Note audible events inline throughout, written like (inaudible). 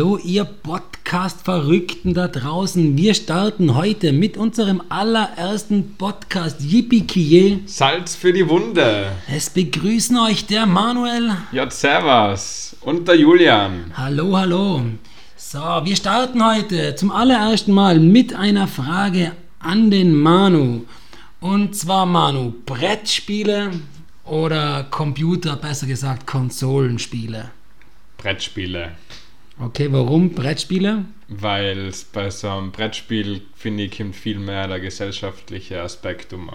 Hallo, ihr Podcast-Verrückten da draußen. Wir starten heute mit unserem allerersten Podcast Yippie Salz für die Wunde. Es begrüßen euch der Manuel. Ja, servus. Und der Julian. Hallo, hallo. So, wir starten heute zum allerersten Mal mit einer Frage an den Manu. Und zwar, Manu, Brettspiele oder Computer, besser gesagt Konsolenspiele? Brettspiele. Okay, warum Brettspiele? Weil bei so einem Brettspiel, finde ich, kommt viel mehr der gesellschaftliche Aspekt um.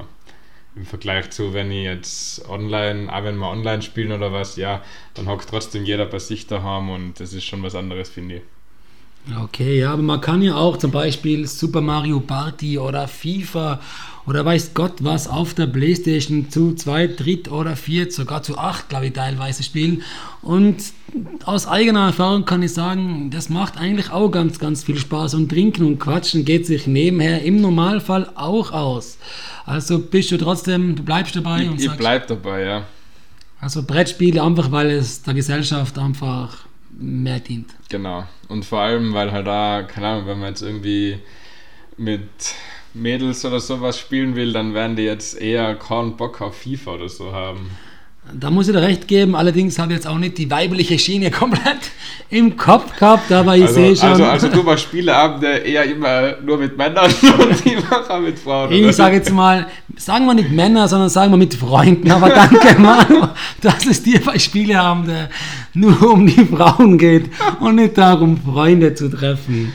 Im Vergleich zu, wenn ich jetzt online, auch wenn wir online spielen oder was, ja, dann hockt trotzdem jeder bei sich daheim und das ist schon was anderes, finde ich. Okay, ja, aber man kann ja auch zum Beispiel Super Mario Party oder FIFA oder weiß Gott was auf der Playstation zu zwei, dritt oder viert, sogar zu acht, glaube ich, teilweise spielen. Und aus eigener Erfahrung kann ich sagen, das macht eigentlich auch ganz, ganz viel Spaß. Und trinken und quatschen geht sich nebenher im Normalfall auch aus. Also bist du trotzdem, du bleibst dabei ich, und ich bleib dabei, ja. Also Brettspiele einfach, weil es der Gesellschaft einfach mehr dient. Genau. Und vor allem, weil halt da, keine Ahnung, wenn man jetzt irgendwie mit Mädels oder sowas spielen will, dann werden die jetzt eher keinen Bock auf FIFA oder so haben. Da muss ich dir recht geben, allerdings habe ich jetzt auch nicht die weibliche Schiene (laughs) komplett im Kopf gehabt, aber ich also, sehe schon. Also, also du machst Spieleabende eher immer nur mit Männern (laughs) und ich mache mit Frauen. Ich sage jetzt mal, sagen wir nicht Männer, sondern sagen wir mit Freunden, aber danke (laughs) Manu, dass es dir bei Spieleabende nur um die Frauen geht und nicht darum, Freunde zu treffen.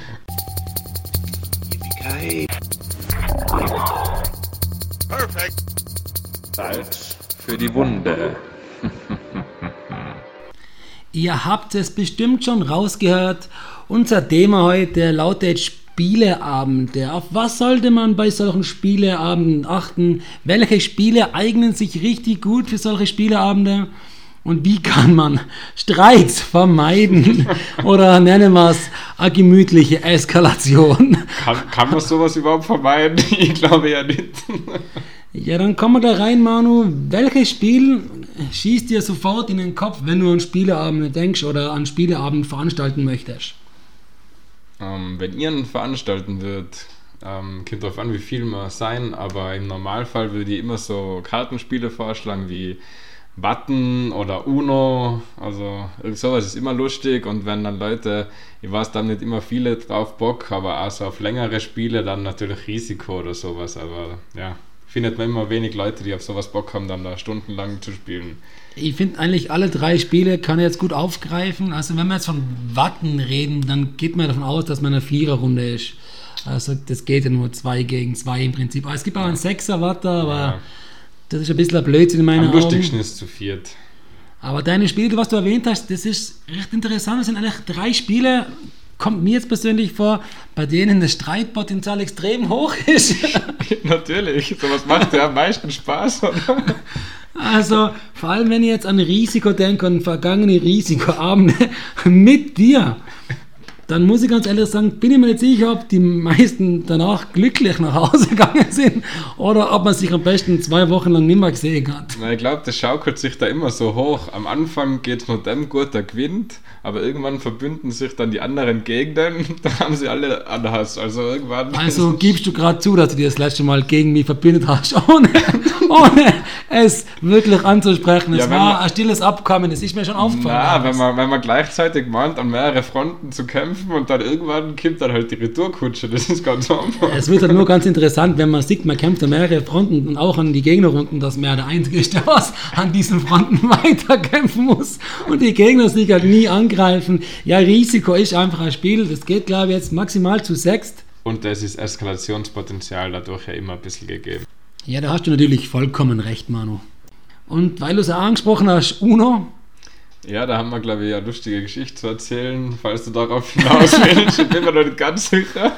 Perfekt. Salz für die Wunde. (laughs) Ihr habt es bestimmt schon rausgehört. Unser Thema heute lautet Spieleabende. Auf was sollte man bei solchen Spieleabenden achten? Welche Spiele eignen sich richtig gut für solche Spieleabende? Und wie kann man Streiks vermeiden? (laughs) Oder nennen wir es eine gemütliche Eskalation? Kann, kann man sowas überhaupt vermeiden? (laughs) Ich glaube ja nicht. Ja, dann kommen wir da rein, Manu. Welches Spiel schießt dir sofort in den Kopf, wenn du an Spieleabend denkst oder an Spieleabend veranstalten möchtest? Ähm, wenn ihr einen veranstalten würdet, ähm, kommt darauf an, wie viel man sein, aber im Normalfall würde ich immer so Kartenspiele vorschlagen wie Button oder Uno, also sowas ist immer lustig und wenn dann Leute, ich weiß dann nicht immer viele drauf Bock, aber auch so auf längere Spiele dann natürlich Risiko oder sowas, aber ja findet man immer wenig Leute, die auf sowas Bock haben, dann da stundenlang zu spielen. Ich finde eigentlich alle drei Spiele kann er jetzt gut aufgreifen. Also wenn wir jetzt von Watten reden, dann geht man davon aus, dass man eine Viererrunde ist. Also das geht ja nur zwei gegen zwei im Prinzip. Aber es gibt auch einen Sechser Watte, aber ja. das ist ein bisschen ein Blödsinn in meinen Am Augen. Am lustigsten ist zu viert. Aber deine Spiele, was du erwähnt hast, das ist recht interessant. Das sind eigentlich drei Spiele, kommt mir jetzt persönlich vor, bei denen das Streitpotenzial extrem hoch ist. (laughs) Natürlich, sowas macht ja am meisten Spaß, oder? Also, vor allem wenn ich jetzt an Risiko denke, an vergangene Risikoabende (laughs) mit dir dann muss ich ganz ehrlich sagen, bin ich mir nicht sicher, ob die meisten danach glücklich nach Hause (laughs) gegangen sind oder ob man sich am besten zwei Wochen lang nicht mehr gesehen hat. Na, ich glaube, das schaukelt sich da immer so hoch. Am Anfang geht es nur dem gut, der gewinnt, aber irgendwann verbünden sich dann die anderen Gegenden, (laughs) dann haben sie alle anders. Also irgendwann. (laughs) Also gibst du gerade zu, dass du dir das letzte Mal gegen mich verbündet hast, ohne, ohne es wirklich anzusprechen. Es ja, war man, ein stilles Abkommen, das ist mir schon aufgefallen. Ja, wenn man, wenn man gleichzeitig meint, an mehrere Fronten zu kämpfen, kämpfen und dann irgendwann kommt dann halt die Retourkutsche. Das ist ganz einfach. Es wird dann nur ganz interessant, wenn man sieht, man kämpft an mehrere Fronten und auch an die Gegnerrunden, dass mehr der Einzige ist, der was an diesen Fronten (laughs) weiterkämpfen muss und die Gegner sich halt nie angreifen. Ja, Risiko ist einfach ein Spiel. Das geht, glaube ich, jetzt maximal zu sechst. Und das ist Eskalationspotenzial dadurch ja immer ein bisschen gegeben. Ja, da hast du natürlich vollkommen recht, Manu. Und weil du es auch angesprochen hast, Uno, ja, da haben wir, glaube ich, eine lustige Geschichte zu erzählen, falls du darauf hinaus (laughs) willst. ich bin mir noch nicht ganz sicher.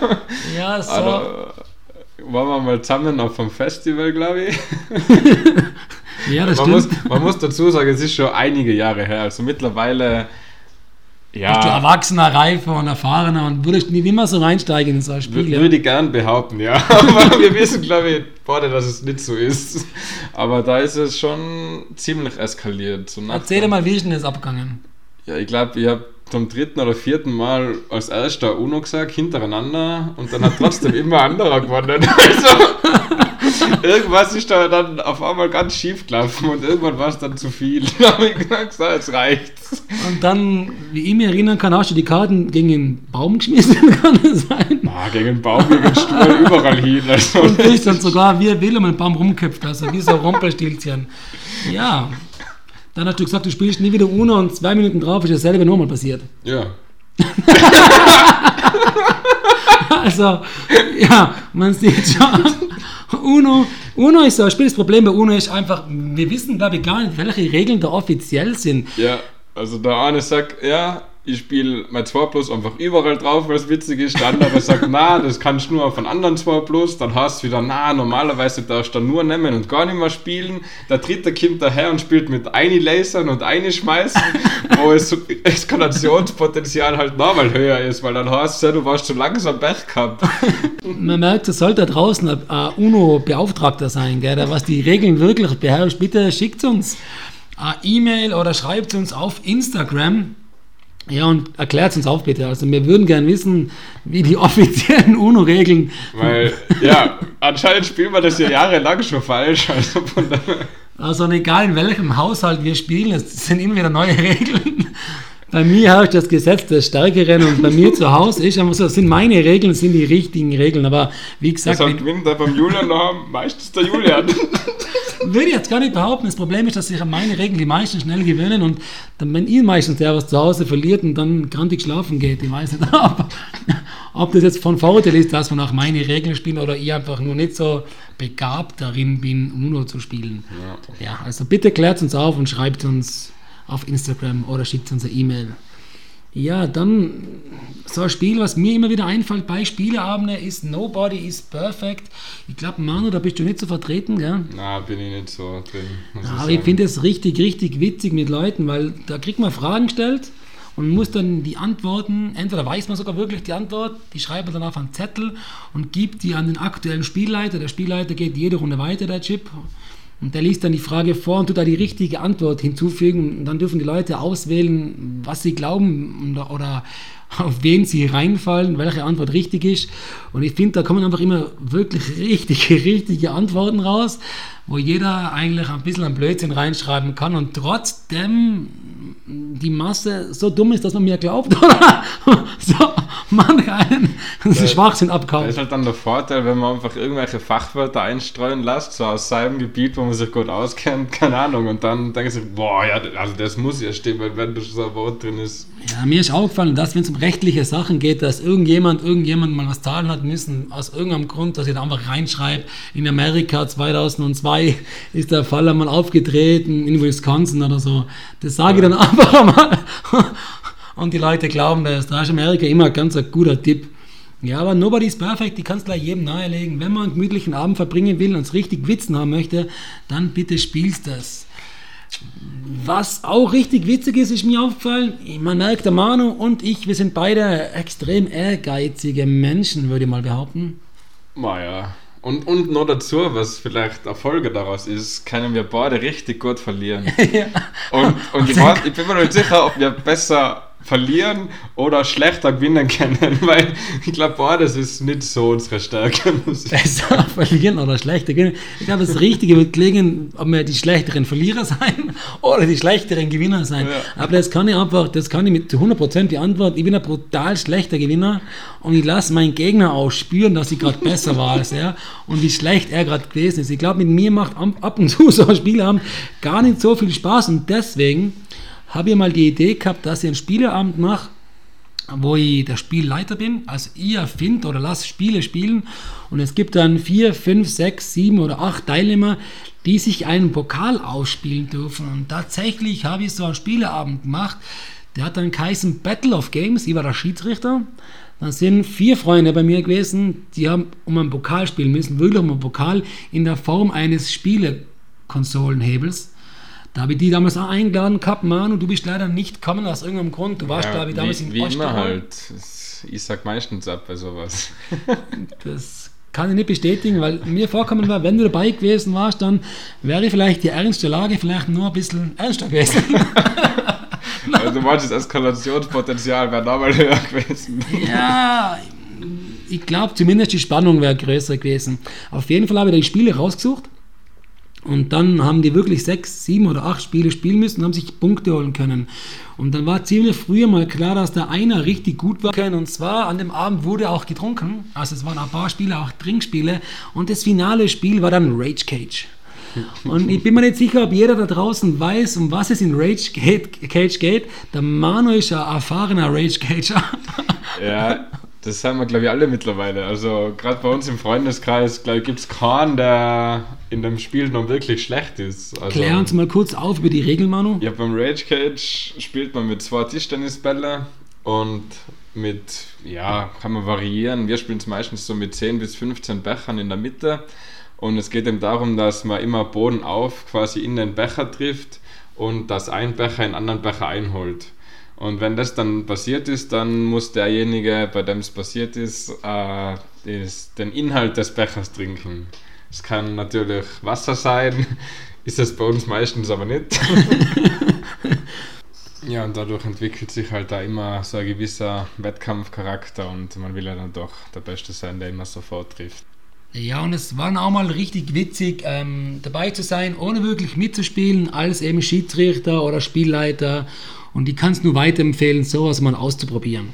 Ja, so. Aber, waren wir mal zusammen auf einem Festival, glaube ich. (laughs) ja, das man stimmt. Muss, man muss dazu sagen, es ist schon einige Jahre her. Also mittlerweile ja. Bist du erwachsener, reifer und erfahrener und würdest nicht immer so reinsteigen in so ein Spiel? W ja? Würde ich gern behaupten, ja. (laughs) Aber wir wissen, glaube ich, beide, dass es nicht so ist. Aber da ist es schon ziemlich eskaliert. Erzähl mal, wie ist denn das abgegangen? Ja, ich glaube, ich habe zum dritten oder vierten Mal als erster Uno gesagt, hintereinander, und dann hat trotzdem immer anderer gewonnen. (laughs) Also, irgendwas ist da dann auf einmal ganz schief gelaufen und irgendwann war es dann zu viel. (laughs) Da habe ich gesagt, so, jetzt reicht's. Und dann, wie ich mich erinnern kann, hast du die Karten gegen den Baum geschmissen, (laughs) kann es sein? Ah, gegen den Baum, gegen den Stuhl, überall hin. Also, Und bist dann sogar wie ein Will um den Baum rumköpft, also wie so ein Rumpelstilzchen. Ja. Dann hast du gesagt, du spielst nie wieder Uno und zwei Minuten drauf ist dasselbe nochmal passiert. (laughs) ja. Also, ja, man sieht schon. Uno, Uno ist so ein Spiel. Das Problem bei Uno ist einfach, wir wissen, glaube ich, gar nicht, welche Regeln da offiziell sind. Ja, also der eine sagt, ja, ich spiele mein 2 Plus einfach überall drauf, weil es witzig ist. Der andere sagt, na, das kannst du nur von anderen 2 Plus. Dann hast du wieder, na, normalerweise darfst du dann nur nehmen und gar nicht mehr spielen. Der dritte kommt daher und spielt mit eine Lasern und eine schmeißen, (laughs) wo es Eskalationspotenzial halt nochmal höher ist, weil dann hast du ja, du warst zu langsam Pech gehabt. (laughs) Man merkt, es sollte da draußen ein ein UNO-Beauftragter sein, gell, der was die Regeln wirklich beherrscht. Bitte schickt uns eine E-Mail oder schreibt uns auf Instagram. Ja, und erklärt uns auf, bitte. Also, wir würden gern wissen, wie die (laughs) offiziellen UNO-Regeln. Weil, (laughs) ja, anscheinend spielen wir das ja jahrelang schon falsch. Also. Also, egal in welchem Haushalt wir spielen, es sind immer wieder neue Regeln. Bei mir herrscht das Gesetz des Stärkeren und bei mir zu Hause ist einfach so, das sind meine Regeln, das sind die richtigen Regeln. Aber wie gesagt, wenn- gewinnt da beim Julian noch meistens der Julian. (laughs) würde ich jetzt gar nicht behaupten. Das Problem ist, dass sich an meine Regeln die meisten schnell gewöhnen und dann, wenn ihr meistens der was zu Hause verliert und dann grantig schlafen geht, ich weiß nicht, (laughs) ob, ob das jetzt von Vorteil ist, dass man auch meine Regeln spielt oder ich einfach nur nicht so begabt darin bin, Uno zu spielen. Ja. Ja, also bitte klärt uns auf und schreibt uns auf Instagram oder schickt uns eine E-Mail. Ja, dann so ein Spiel, was mir immer wieder einfällt bei Spieleabenden, ist Nobody is Perfect. Ich glaube, Manu, da bist du nicht so vertreten, gell? Na, bin ich nicht so drin. Ja, aber ich finde es richtig, richtig witzig mit Leuten, weil da kriegt man Fragen gestellt und muss dann die Antworten, entweder weiß man sogar wirklich die Antwort, die schreibt man dann auf einen Zettel und gibt die an den aktuellen Spielleiter. Der Spielleiter geht jede Runde weiter, der Chip. Und der liest dann die Frage vor und tut da die richtige Antwort hinzufügen. Und dann dürfen die Leute auswählen, was sie glauben oder, (laughs) auf wen sie reinfallen, welche Antwort richtig ist. Und ich finde, da kommen einfach immer wirklich richtige, (laughs) richtige Antworten raus, wo jeder eigentlich ein bisschen ein Blödsinn reinschreiben kann und trotzdem die Masse so dumm ist, dass man mir glaubt (laughs) oder so manch einen Schwachsinn Das abkauft. ist halt dann der Vorteil, wenn man einfach irgendwelche Fachwörter einstreuen lässt, so aus seinem Gebiet, wo man sich gut auskennt, keine Ahnung, und dann denke ich sich, boah, ja, also das muss ja stimmen, weil wenn da schon so ein Wort drin ist. Ja, mir ist aufgefallen, dass wenn es um rechtliche Sachen geht, dass irgendjemand, irgendjemand mal was zahlen hat müssen, aus irgendeinem Grund, dass ich da einfach reinschreibe, in Amerika 2002 ist der Fall einmal aufgetreten, in Wisconsin oder so. Das sage ich dann (laughs) einfach einmal. Und die Leute glauben das. Da ist Amerika immer ganz ein guter Tipp. Ja, aber Nobody's Perfect, die kannst du gleich jedem nahelegen. Wenn man einen gemütlichen Abend verbringen will und es richtig Witzen haben möchte, dann bitte spielst das. Was auch richtig witzig ist, ist mir aufgefallen, man merkt, der Manu und ich, wir sind beide extrem ehrgeizige Menschen, würde ich mal behaupten. Naja. Und, und noch dazu, was vielleicht eine Folge daraus ist, können wir beide richtig gut verlieren. (laughs) Und, und ich, weiß, ich bin mir nicht sicher, ob wir besser verlieren oder schlechter gewinnen können, (laughs) weil ich glaube, beides ist nicht so unsere Stärke. (laughs) Besser verlieren oder schlechter gewinnen. Ich glaube, das Richtige wird klingen, ob wir die schlechteren Verlierer sein (laughs) oder die schlechteren Gewinner sein. Ja. Aber das kann ich einfach, das kann ich mit zu 100% die Antwort. Ich bin ein brutal schlechter Gewinner und ich lasse meinen Gegner auch spüren, dass ich gerade besser war als er und wie schlecht er gerade gewesen ist. Ich glaube, mit mir macht ab und zu so ein Spieleabend gar nicht so viel Spaß und deswegen habe ich mal die Idee gehabt, dass ich einen Spieleabend mache, wo ich der Spielleiter bin. Also ich erfinde oder lasse Spiele spielen und es gibt dann vier, fünf, sechs, sieben oder acht Teilnehmer, die sich einen Pokal ausspielen dürfen. Und tatsächlich habe ich so einen Spieleabend gemacht. Der hat dann geheißen Battle of Games. Ich war der Schiedsrichter. Dann sind vier Freunde bei mir gewesen, die haben um einen Pokal spielen müssen, wirklich um einen Pokal in der Form eines Spielekonsolenhebels. Da habe ich die damals auch eingeladen gehabt, Manu, du bist leider nicht gekommen aus irgendeinem Grund. Du warst, glaube ich, damals wie, in wie immer Osttirol. halt. Ich sag meistens ab bei sowas. (laughs) Das kann ich nicht bestätigen, weil mir vorkommen war, wenn du dabei gewesen warst, dann wäre vielleicht die ernste Lage vielleicht nur ein bisschen ernster gewesen. (laughs) Also du meinst, das Eskalationspotenzial wäre nochmal höher gewesen. Ja, ich glaube zumindest die Spannung wäre größer gewesen. Auf jeden Fall habe ich die Spiele rausgesucht. Und dann haben die wirklich sechs, sieben oder acht Spiele spielen müssen und haben sich Punkte holen können. Und dann war ziemlich früh mal klar, dass da einer richtig gut war. Und zwar an dem Abend wurde auch getrunken. Also es waren ein paar Spiele, auch Trinkspiele. Und das finale Spiel war dann Rage Cage. Und ich bin mir nicht sicher, ob jeder da draußen weiß, um was es in Rage Cage geht. Der Manu ist ein erfahrener Rage Cager. Ja, das haben wir, glaube ich, alle mittlerweile. Also, gerade bei uns im Freundeskreis, glaube ich, gibt es keinen, der in dem Spiel noch wirklich schlecht ist. Also, Klär uns mal kurz auf über die Regeln, Manu. Ja, beim Rage Cage spielt man mit zwei Tischtennisbälle und mit, ja, kann man variieren. Wir spielen es meistens so mit 10 bis 15 Bechern in der Mitte. Und es geht eben darum, dass man immer Boden auf quasi in den Becher trifft und dass ein Becher einen anderen Becher einholt. Und wenn das dann passiert ist, dann muss derjenige, bei dem es passiert ist, äh, ist, den Inhalt des Bechers trinken. Es kann natürlich Wasser sein, (laughs) ist es bei uns meistens aber nicht. (laughs) ja, und dadurch entwickelt sich halt da immer so ein gewisser Wettkampfcharakter und man will ja dann doch der Beste sein, der immer sofort trifft. Ja, und es war auch mal richtig witzig, ähm, dabei zu sein, ohne wirklich mitzuspielen, als eben Schiedsrichter oder Spielleiter und ich kann es nur weiterempfehlen, sowas mal auszuprobieren.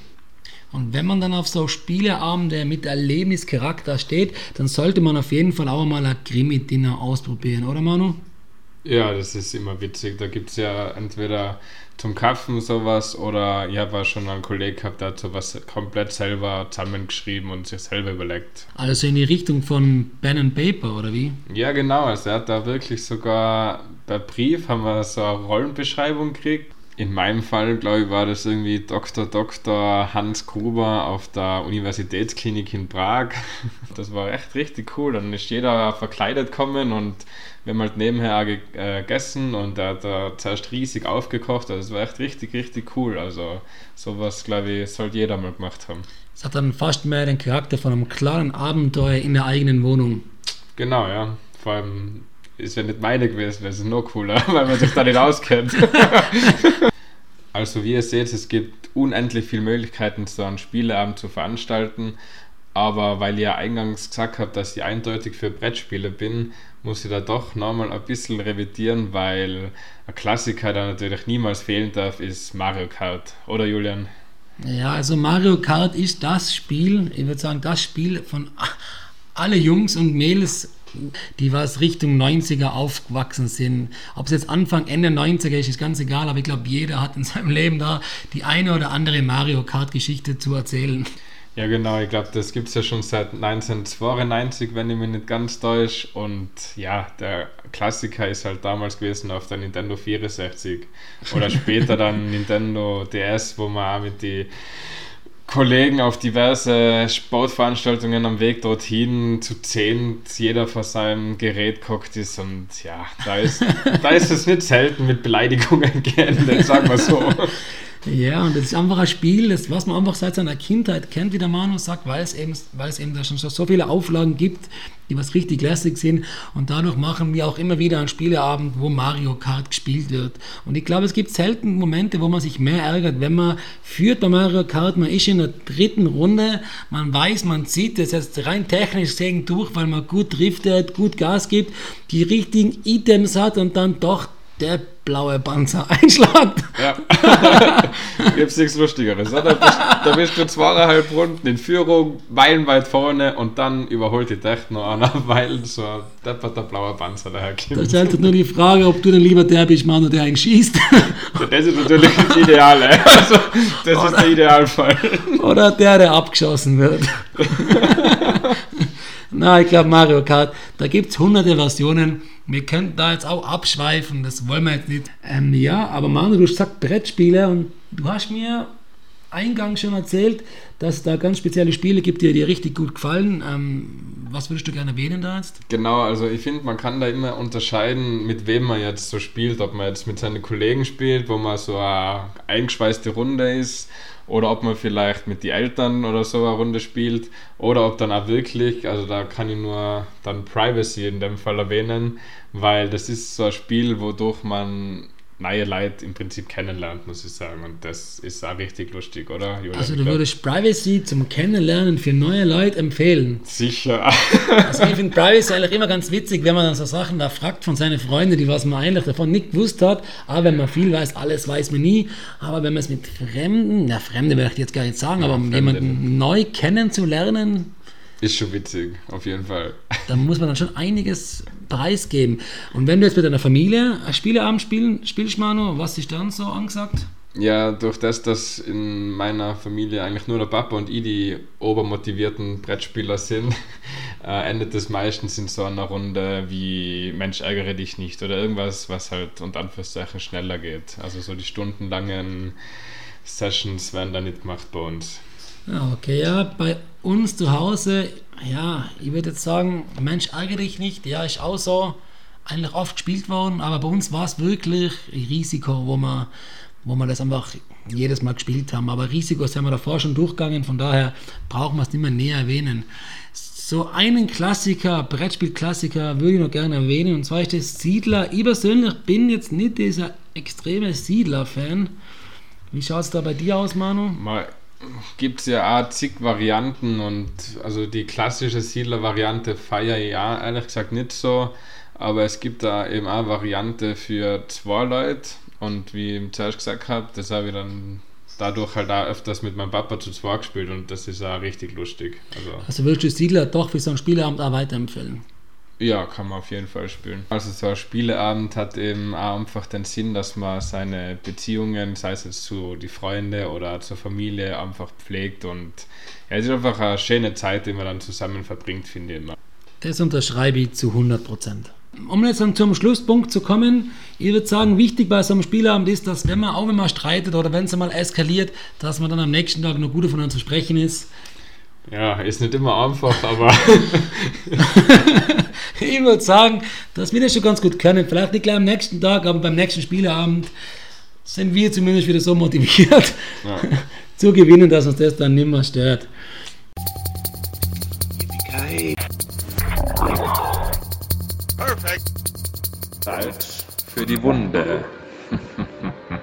Und wenn man dann auf so Spieleabende mit Erlebnischarakter steht, dann sollte man auf jeden Fall auch mal ein Krimi-Dinner ausprobieren, oder Manu? Ja, das ist immer witzig. Da gibt es ja entweder zum Kaffen sowas oder ich habe schon einen Kollegen gehabt, der hat sowas komplett selber zusammengeschrieben und sich selber überlegt. Also in die Richtung von Pen and Paper, oder wie? Ja, genau. Also er hat da wirklich sogar per Brief haben wir so eine Rollenbeschreibung gekriegt in meinem Fall, glaube ich, war das irgendwie Dr. Dr. Hans Gruber auf der Universitätsklinik in Prag. (laughs) Das war echt richtig cool. Dann ist jeder verkleidet kommen und wir haben halt nebenher äh, gegessen und er hat da zuerst riesig aufgekocht. Also es war echt richtig, richtig cool. Also sowas, glaube ich, sollte jeder mal gemacht haben. Es hat dann fast mehr den Charakter von einem klaren Abenteuer in der eigenen Wohnung. Genau, ja. Vor allem ist ja nicht meine gewesen, wäre es noch cooler, (laughs) weil man sich da nicht auskennt. (laughs) also wie ihr seht, es gibt unendlich viele Möglichkeiten, so einen Spieleabend zu veranstalten. Aber weil ihr eingangs gesagt habt, dass ich eindeutig für Brettspiele bin, muss ich da doch nochmal ein bisschen revidieren, weil ein Klassiker, der natürlich niemals fehlen darf, ist Mario Kart. Oder Julian? Ja, also Mario Kart ist das Spiel, ich würde sagen, das Spiel von alle Jungs und Mädels die was Richtung 90er aufgewachsen sind. Ob es jetzt Anfang, Ende 90er ist, ist ganz egal, aber ich glaube, jeder hat in seinem Leben da die eine oder andere Mario Kart-Geschichte zu erzählen. Ja, genau, ich glaube, das gibt es ja schon seit 1992, wenn ich mich nicht ganz täusche. Und ja, der Klassiker ist halt damals gewesen auf der Nintendo 64 oder später dann (laughs) Nintendo DS, wo man auch mit die Kollegen auf diverse Sportveranstaltungen am Weg dorthin zu zehn, jeder vor seinem Gerät guckt ist und ja, da ist, da ist es nicht selten mit Beleidigungen (laughs) geendet, sagen wir so. Ja, und das ist einfach ein Spiel, das, was man einfach seit seiner Kindheit kennt, wie der Manu sagt, weil es eben, weil es eben da schon so viele Auflagen gibt, die was richtig lässig sind. Und dadurch machen wir auch immer wieder einen Spieleabend, wo Mario Kart gespielt wird. Und ich glaube, es gibt selten Momente, wo man sich mehr ärgert, wenn man führt bei Mario Kart, man ist in der dritten Runde, man weiß, man zieht das jetzt rein technisch gesehen durch, weil man gut driftet, gut Gas gibt, die richtigen Items hat und dann doch der blaue Panzer einschlagt. Ja. (laughs) Gibt's nichts Lustigeres. Da bist, da bist du zweieinhalb Runden in Führung, meilenweit vorne und dann überholt die echt noch einer, (laughs) weil so ein depperter blauer Panzer daherkommt. Da stellt sich nur die Frage, ob du dann lieber der bist, Mann, der einen schießt. Das ist natürlich das Ideale. (laughs) Also, das oder, ist der Idealfall. Oder der, der abgeschossen wird. Na, ich glaube Mario Kart, da gibt es hunderte Versionen. Wir könnten da jetzt auch abschweifen, das wollen wir jetzt nicht. Ähm, ja, aber Manu, du gesagt Brettspiele und du hast mir eingangs schon erzählt, dass es da ganz spezielle Spiele gibt, die dir richtig gut gefallen. Ähm, was würdest du gerne erwähnen da jetzt? Genau, also ich finde, man kann da immer unterscheiden, mit wem man jetzt so spielt. Ob man jetzt mit seinen Kollegen spielt, wo man so eine eingeschweißte Runde ist oder ob man vielleicht mit den Eltern oder so eine Runde spielt. Oder ob dann auch wirklich, also da kann ich nur dann Privacy in dem Fall erwähnen, weil das ist so ein Spiel, wodurch man neue Leute im Prinzip kennenlernt, muss ich sagen. Und das ist auch richtig lustig, oder? Julian? Also du würdest Privacy zum Kennenlernen für neue Leute empfehlen? Sicher. (laughs) also ich finde Privacy eigentlich immer ganz witzig, wenn man dann so Sachen da fragt von seinen Freunden, die was man eigentlich davon nicht gewusst hat. Aber wenn man viel weiß, alles weiß man nie. Aber wenn man es mit Fremden, na Fremde möchte ich jetzt gar nicht sagen, ja, aber jemanden neu kennenzulernen, ist schon witzig, auf jeden Fall. Da muss man dann schon einiges preisgeben. Und wenn du jetzt mit deiner Familie Spieleabend spielen, spielst, Manu, was ist dann so angesagt? Ja, durch das, dass in meiner Familie eigentlich nur der Papa und ich die obermotivierten Brettspieler sind, (laughs) äh, endet es meistens in so einer Runde wie Mensch, ärgere dich nicht oder irgendwas, was halt unter Anführungszeichen schneller geht. Also so die stundenlangen Sessions werden da nicht gemacht bei uns. Ja, okay, ja, bei uns zu Hause, ja, ich würde jetzt sagen, Mensch, ärgere dich nicht, ja, ist auch so eigentlich oft gespielt worden, aber bei uns war es wirklich Risiko, wo wir, wo wir das einfach jedes Mal gespielt haben. Aber Risiko sind wir davor schon durchgegangen, von daher brauchen wir es nicht mehr näher erwähnen. So einen Klassiker, Brettspiel-Klassiker würde ich noch gerne erwähnen, und zwar ist das Siedler. Ich persönlich bin jetzt nicht dieser extreme Siedler-Fan. Wie schaut es da bei dir aus, Manu? Mal gibt es ja auch zig Varianten und also die klassische Siedler-Variante feiere ich ja ehrlich gesagt nicht so, aber es gibt da eben auch Variante für zwei Leute und wie ich zuerst gesagt habe, das habe ich dann dadurch halt auch öfters mit meinem Papa zu zweit gespielt und das ist auch richtig lustig. Also, also würdest du Siedler doch für so einen Spieleabend auch weiterempfehlen? Ja, kann man auf jeden Fall spielen. Also so ein Spieleabend hat eben auch einfach den Sinn, dass man seine Beziehungen, sei es jetzt zu die Freunde oder zur Familie, einfach pflegt und ja, es ist einfach eine schöne Zeit, die man dann zusammen verbringt, finde ich immer. Das unterschreibe ich zu 100 Prozent. Um jetzt dann zum Schlusspunkt zu kommen, ich würde sagen, wichtig bei so einem Spielabend ist, dass wenn man auch wenn man streitet oder wenn es mal eskaliert, dass man dann am nächsten Tag noch gut von zu sprechen ist. Ja, ist nicht immer einfach, aber (laughs) (laughs) (laughs) ich würde sagen, dass wir das schon ganz gut können. Vielleicht nicht gleich am nächsten Tag, aber beim nächsten Spieleabend sind wir zumindest wieder so motiviert ja. (laughs) zu gewinnen, dass uns das dann nicht mehr stört. Perfekt. Salz für die Wunde. (laughs)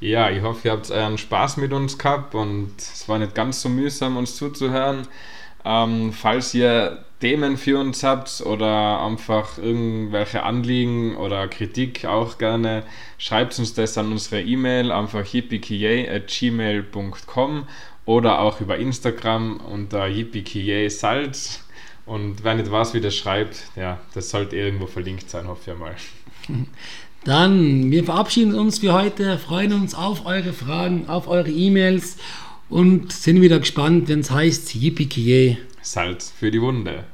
Ja, ich hoffe, ihr habt euren Spaß mit uns gehabt und es war nicht ganz so mühsam, uns zuzuhören. Ähm, falls ihr Themen für uns habt oder einfach irgendwelche Anliegen oder Kritik auch gerne, schreibt uns das an unsere E-Mail einfach yippiekiye.gmail.com oder auch über Instagram unter yippiekiye-salz. Und wenn nicht was wieder schreibt, ja, das sollte irgendwo verlinkt sein, hoffe ich mal. (laughs) Dann, wir verabschieden uns für heute, freuen uns auf eure Fragen, auf eure E-Mails und sind wieder gespannt, wenn es heißt Yippie Salz für die Wunde.